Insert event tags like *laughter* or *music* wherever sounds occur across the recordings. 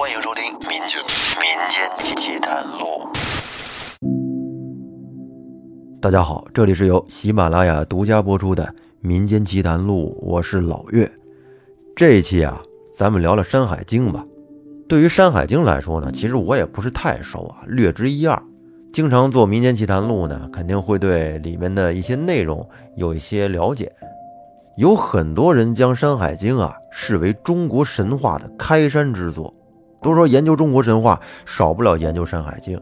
欢迎收听《民间民间奇谈录》。大家好，这里是由喜马拉雅独家播出的《民间奇谈录》，我是老岳。这一期啊，咱们聊聊《山海经》吧。对于《山海经》来说呢，其实我也不是太熟啊，略知一二。经常做《民间奇谈录》呢，肯定会对里面的一些内容有一些了解。有很多人将《山海经》啊视为中国神话的开山之作。都说研究中国神话少不了研究《山海经》，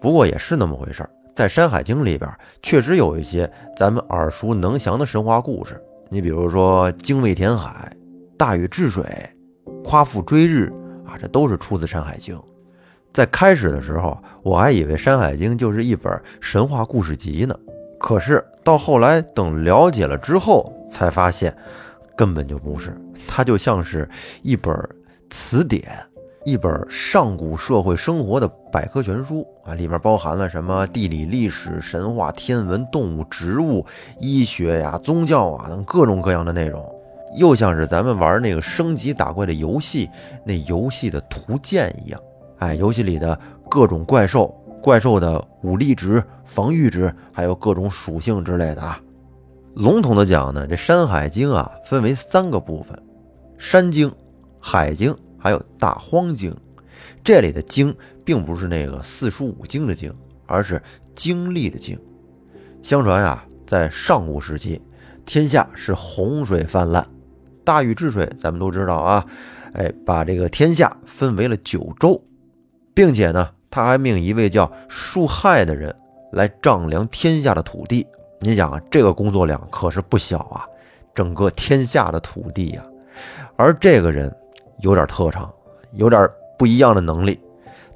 不过也是那么回事儿。在《山海经》里边，确实有一些咱们耳熟能详的神话故事。你比如说精卫填海、大禹治水、夸父追日啊，这都是出自《山海经》。在开始的时候，我还以为《山海经》就是一本神话故事集呢。可是到后来等了解了之后，才发现根本就不是，它就像是一本词典。一本上古社会生活的百科全书啊，里面包含了什么地理、历史、神话、天文、动物、植物、医学呀、宗教啊等各种各样的内容，又像是咱们玩那个升级打怪的游戏，那游戏的图鉴一样。哎，游戏里的各种怪兽、怪兽的武力值、防御值，还有各种属性之类的啊。笼统的讲呢，这《山海经》啊分为三个部分：山经、海经。还有大荒经，这里的经并不是那个四书五经的经，而是经历的经。相传啊，在上古时期，天下是洪水泛滥，大禹治水，咱们都知道啊，哎，把这个天下分为了九州，并且呢，他还命一位叫树亥的人来丈量天下的土地。你想啊，这个工作量可是不小啊，整个天下的土地呀，而这个人。有点特长，有点不一样的能力。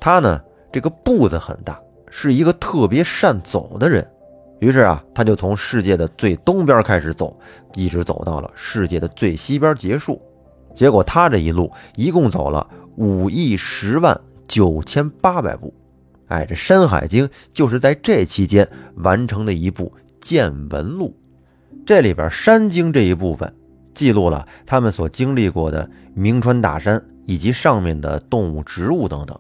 他呢，这个步子很大，是一个特别善走的人。于是啊，他就从世界的最东边开始走，一直走到了世界的最西边结束。结果他这一路一共走了五亿十万九千八百步。哎，这《山海经》就是在这期间完成的一部见闻录。这里边《山经》这一部分。记录了他们所经历过的名川大山以及上面的动物、植物等等，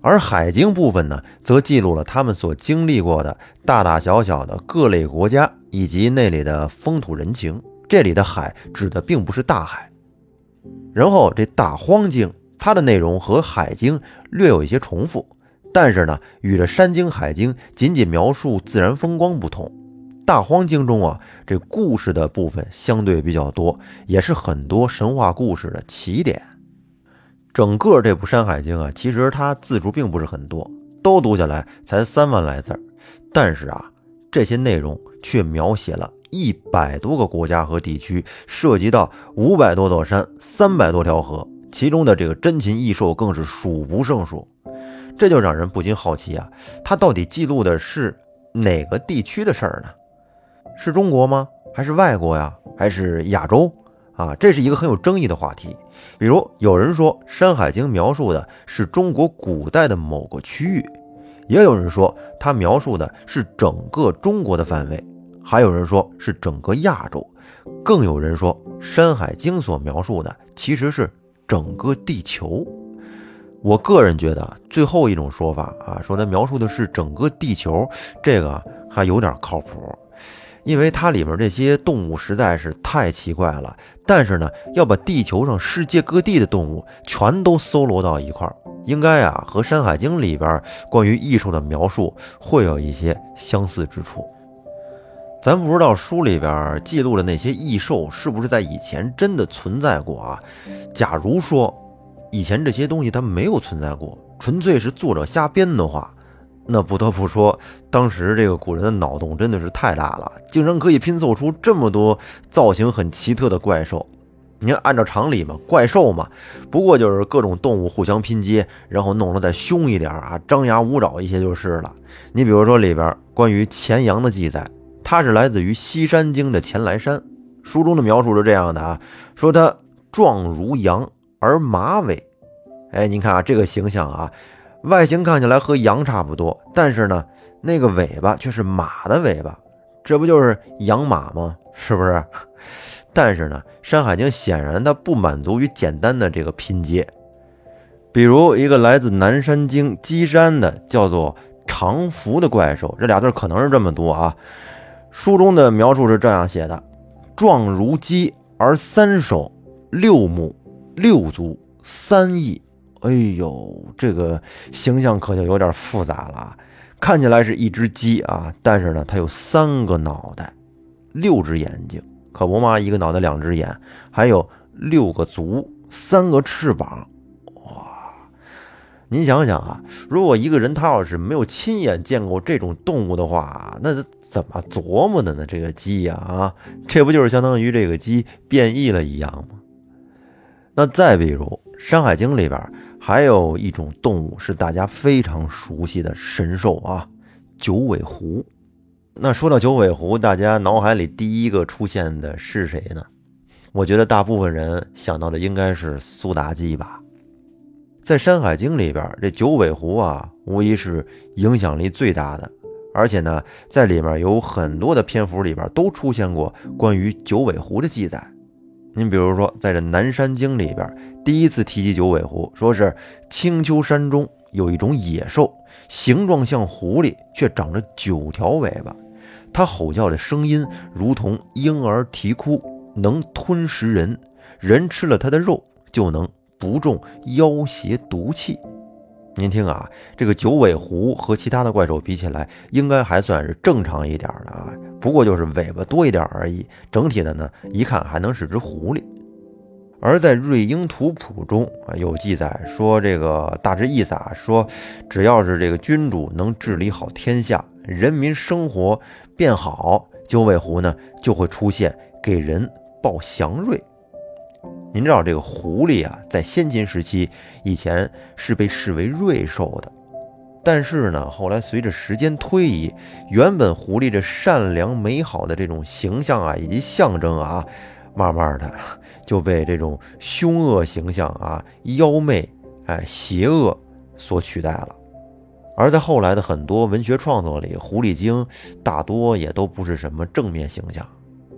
而海经部分呢，则记录了他们所经历过的大大小小的各类国家以及那里的风土人情。这里的海指的并不是大海。然后这大荒经，它的内容和海经略有一些重复，但是呢，与这山经、海经仅仅描述自然风光不同。大荒经中啊，这故事的部分相对比较多，也是很多神话故事的起点。整个这部《山海经》啊，其实它字数并不是很多，都读下来才三万来字儿。但是啊，这些内容却描写了一百多个国家和地区，涉及到五百多座山、三百多条河，其中的这个珍禽异兽更是数不胜数。这就让人不禁好奇啊，它到底记录的是哪个地区的事儿呢？是中国吗？还是外国呀？还是亚洲？啊，这是一个很有争议的话题。比如有人说《山海经》描述的是中国古代的某个区域，也有人说它描述的是整个中国的范围，还有人说是整个亚洲，更有人说《山海经》所描述的其实是整个地球。我个人觉得最后一种说法啊，说它描述的是整个地球，这个还有点靠谱。因为它里边这些动物实在是太奇怪了，但是呢，要把地球上世界各地的动物全都搜罗到一块儿，应该啊和《山海经》里边关于异兽的描述会有一些相似之处。咱不知道书里边记录的那些异兽是不是在以前真的存在过啊？假如说以前这些东西它没有存在过，纯粹是作者瞎编的话。那不得不说，当时这个古人的脑洞真的是太大了，竟然可以拼凑出这么多造型很奇特的怪兽。你看，按照常理嘛，怪兽嘛，不过就是各种动物互相拼接，然后弄得再凶一点啊，张牙舞爪一些就是了。你比如说里边关于钱羊的记载，它是来自于《西山经》的钱来山，书中的描述是这样的啊，说它状如羊而马尾。哎，您看啊，这个形象啊。外形看起来和羊差不多，但是呢，那个尾巴却是马的尾巴，这不就是养马吗？是不是？*laughs* 但是呢，《山海经》显然它不满足于简单的这个拼接。比如一个来自南山经鸡山的叫做长福的怪兽，这俩字可能是这么读啊。书中的描述是这样写的：状如鸡，而三手六目六足三翼。哎呦，这个形象可就有点复杂了。看起来是一只鸡啊，但是呢，它有三个脑袋，六只眼睛，可不嘛，一个脑袋两只眼，还有六个足，三个翅膀。哇您想想啊，如果一个人他要是没有亲眼见过这种动物的话，那怎么琢磨的呢？这个鸡呀，啊，这不就是相当于这个鸡变异了一样吗？那再比如《山海经》里边还有一种动物是大家非常熟悉的神兽啊，九尾狐。那说到九尾狐，大家脑海里第一个出现的是谁呢？我觉得大部分人想到的应该是苏妲己吧。在《山海经》里边，这九尾狐啊，无疑是影响力最大的。而且呢，在里面有很多的篇幅里边都出现过关于九尾狐的记载。您比如说，在这《南山经》里边，第一次提及九尾狐，说是青丘山中有一种野兽，形状像狐狸，却长着九条尾巴。它吼叫的声音如同婴儿啼哭，能吞食人，人吃了它的肉就能。不中妖邪毒气，您听啊，这个九尾狐和其他的怪兽比起来，应该还算是正常一点的啊。不过就是尾巴多一点而已。整体的呢，一看还能是只狐狸。而在《瑞英图谱》中啊，有记载说，这个大致意思啊，说只要是这个君主能治理好天下，人民生活变好，九尾狐呢就会出现，给人报祥瑞。您知道这个狐狸啊，在先秦时期以前是被视为瑞兽的，但是呢，后来随着时间推移，原本狐狸这善良美好的这种形象啊，以及象征啊，慢慢的 *laughs* 就被这种凶恶形象啊、妖媚哎、邪恶所取代了。而在后来的很多文学创作里，狐狸精大多也都不是什么正面形象。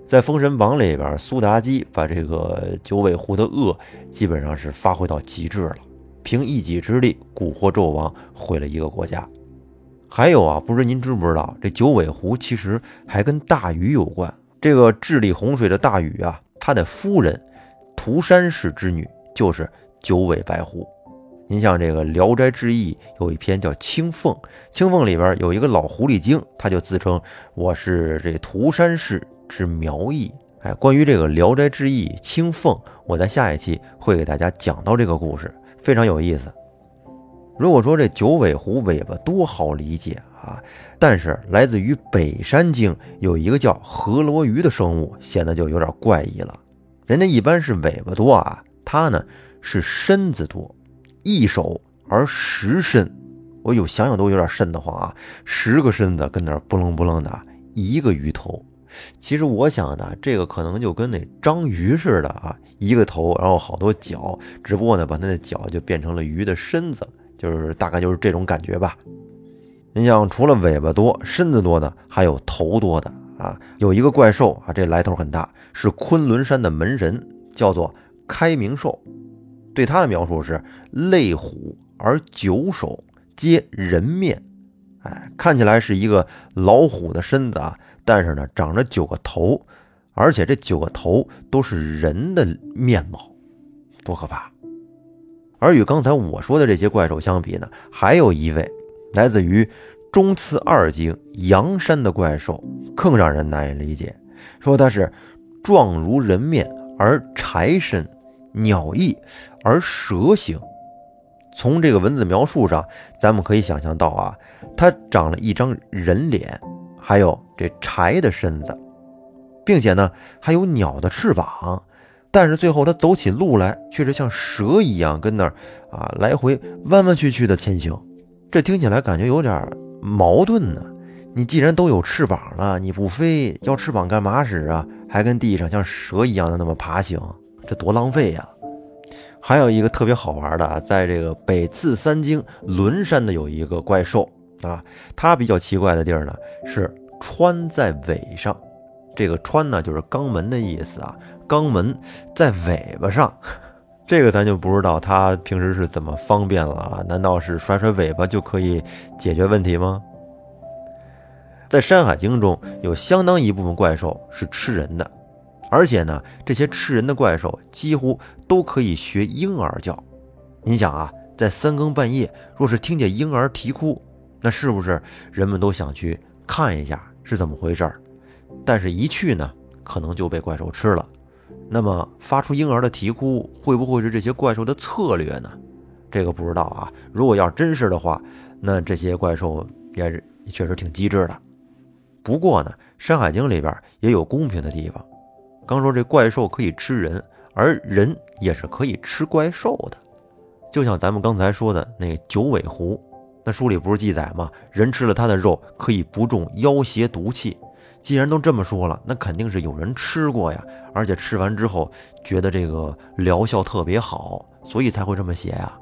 在《封神榜》里边，苏妲己把这个九尾狐的恶基本上是发挥到极致了，凭一己之力蛊惑纣王，毁了一个国家。还有啊，不知您知不知道，这九尾狐其实还跟大禹有关。这个治理洪水的大禹啊，他的夫人涂山氏之女就是九尾白狐。您像这个《聊斋志异》有一篇叫《青凤》，青凤里边有一个老狐狸精，他就自称我是这涂山氏。之苗裔，哎，关于这个《聊斋志异》青凤，我在下一期会给大家讲到这个故事，非常有意思。如果说这九尾狐尾巴多好理解啊，但是来自于北山经有一个叫河罗鱼的生物，显得就有点怪异了。人家一般是尾巴多啊，它呢是身子多，一手而十身，我有想想都有点瘆得慌啊，十个身子跟那不楞不楞的，一个鱼头。其实我想呢，这个可能就跟那章鱼似的啊，一个头，然后好多脚，只不过呢，把它的脚就变成了鱼的身子，就是大概就是这种感觉吧。你想，除了尾巴多、身子多的，还有头多的啊。有一个怪兽啊，这来头很大，是昆仑山的门神，叫做开明兽。对他的描述是：类虎而九首，皆人面。哎，看起来是一个老虎的身子啊。但是呢，长着九个头，而且这九个头都是人的面貌，多可怕！而与刚才我说的这些怪兽相比呢，还有一位来自于中次二经阳山的怪兽更让人难以理解。说它是状如人面而柴身，鸟翼而蛇形。从这个文字描述上，咱们可以想象到啊，它长了一张人脸。还有这柴的身子，并且呢，还有鸟的翅膀，但是最后它走起路来却是像蛇一样，跟那儿啊来回弯弯曲曲的前行。这听起来感觉有点矛盾呢。你既然都有翅膀了，你不飞，要翅膀干嘛使啊？还跟地上像蛇一样的那么爬行，这多浪费呀！还有一个特别好玩的啊，在这个北次三经轮山的有一个怪兽。啊，它比较奇怪的地儿呢是穿在尾上，这个穿呢就是肛门的意思啊，肛门在尾巴上，*laughs* 这个咱就不知道他平时是怎么方便了啊？难道是甩甩尾巴就可以解决问题吗？在《山海经》中有相当一部分怪兽是吃人的，而且呢，这些吃人的怪兽几乎都可以学婴儿叫。你想啊，在三更半夜，若是听见婴儿啼哭，那是不是人们都想去看一下是怎么回事？但是，一去呢，可能就被怪兽吃了。那么，发出婴儿的啼哭，会不会是这些怪兽的策略呢？这个不知道啊。如果要真是的话，那这些怪兽也是确实挺机智的。不过呢，《山海经》里边也有公平的地方。刚说这怪兽可以吃人，而人也是可以吃怪兽的。就像咱们刚才说的那九尾狐，那书里不是记载吗？人吃了它的肉可以不中妖邪毒气。既然都这么说了，那肯定是有人吃过呀，而且吃完之后觉得这个疗效特别好，所以才会这么写呀。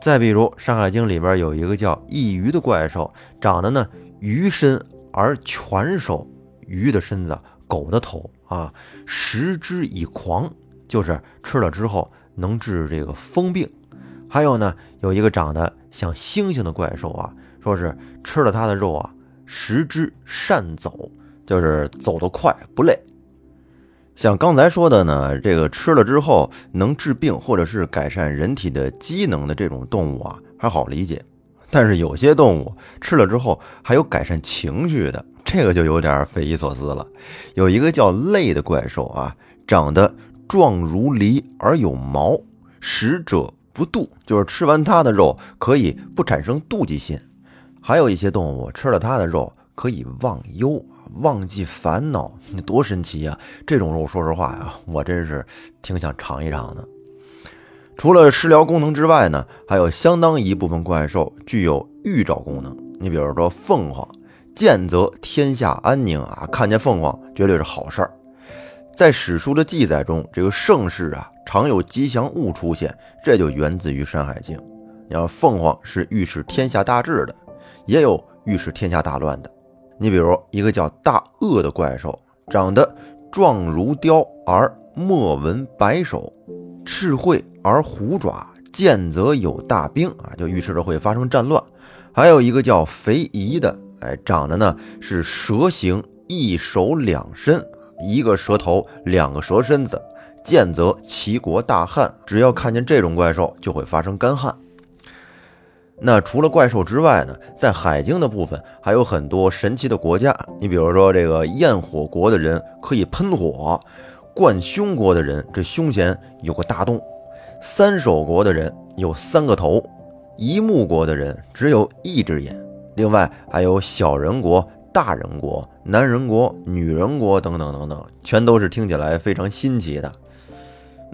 再比如《山海经》里边有一个叫异鱼的怪兽，长得呢鱼身。而犬手鱼的身子，狗的头啊，食之以狂，就是吃了之后能治这个疯病。还有呢，有一个长得像猩猩的怪兽啊，说是吃了它的肉啊，食之善走，就是走得快不累。像刚才说的呢，这个吃了之后能治病或者是改善人体的机能的这种动物啊，还好理解。但是有些动物吃了之后还有改善情绪的，这个就有点匪夷所思了。有一个叫类的怪兽啊，长得状如狸而有毛，食者不妒，就是吃完它的肉可以不产生妒忌心。还有一些动物吃了它的肉可以忘忧，忘记烦恼，你多神奇呀！这种肉，说实话呀，我真是挺想尝一尝的。除了食疗功能之外呢，还有相当一部分怪兽具有预兆功能。你比如说凤凰，见则天下安宁啊，看见凤凰绝对是好事儿。在史书的记载中，这个盛世啊常有吉祥物出现，这就源自于《山海经》。你要凤凰是预示天下大治的，也有预示天下大乱的。你比如一个叫大鳄的怪兽，长得状如雕而莫纹白首。赤喙而虎爪，见则有大兵啊，就预示着会发生战乱。还有一个叫肥夷的，哎，长得呢是蛇形，一手两身，一个蛇头，两个蛇身子，见则齐国大旱。只要看见这种怪兽，就会发生干旱。那除了怪兽之外呢，在海经的部分还有很多神奇的国家。你比如说这个焰火国的人可以喷火。冠胸国的人，这胸前有个大洞；三手国的人有三个头；一目国的人只有一只眼。另外还有小人国、大人国、男人国、女人国等等等等，全都是听起来非常新奇的。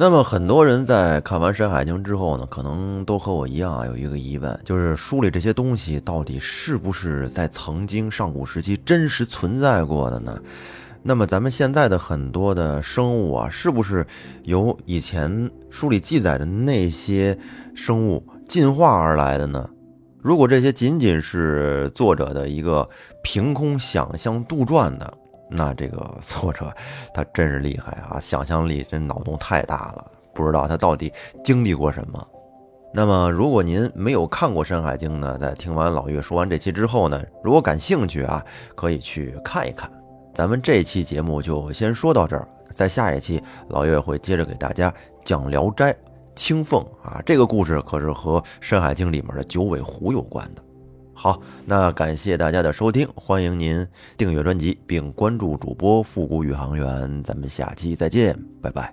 那么很多人在看完《山海经》之后呢，可能都和我一样啊，有一个疑问，就是书里这些东西到底是不是在曾经上古时期真实存在过的呢？那么咱们现在的很多的生物啊，是不是由以前书里记载的那些生物进化而来的呢？如果这些仅仅是作者的一个凭空想象杜撰的，那这个 *laughs* 作者他真是厉害啊，想象力真脑洞太大了，不知道他到底经历过什么。那么如果您没有看过《山海经》呢，在听完老岳说完这期之后呢，如果感兴趣啊，可以去看一看。咱们这期节目就先说到这儿，在下一期老岳会接着给大家讲《聊斋》青凤啊，这个故事可是和《山海经》里面的九尾狐有关的。好，那感谢大家的收听，欢迎您订阅专辑并关注主播复古宇航员，咱们下期再见，拜拜。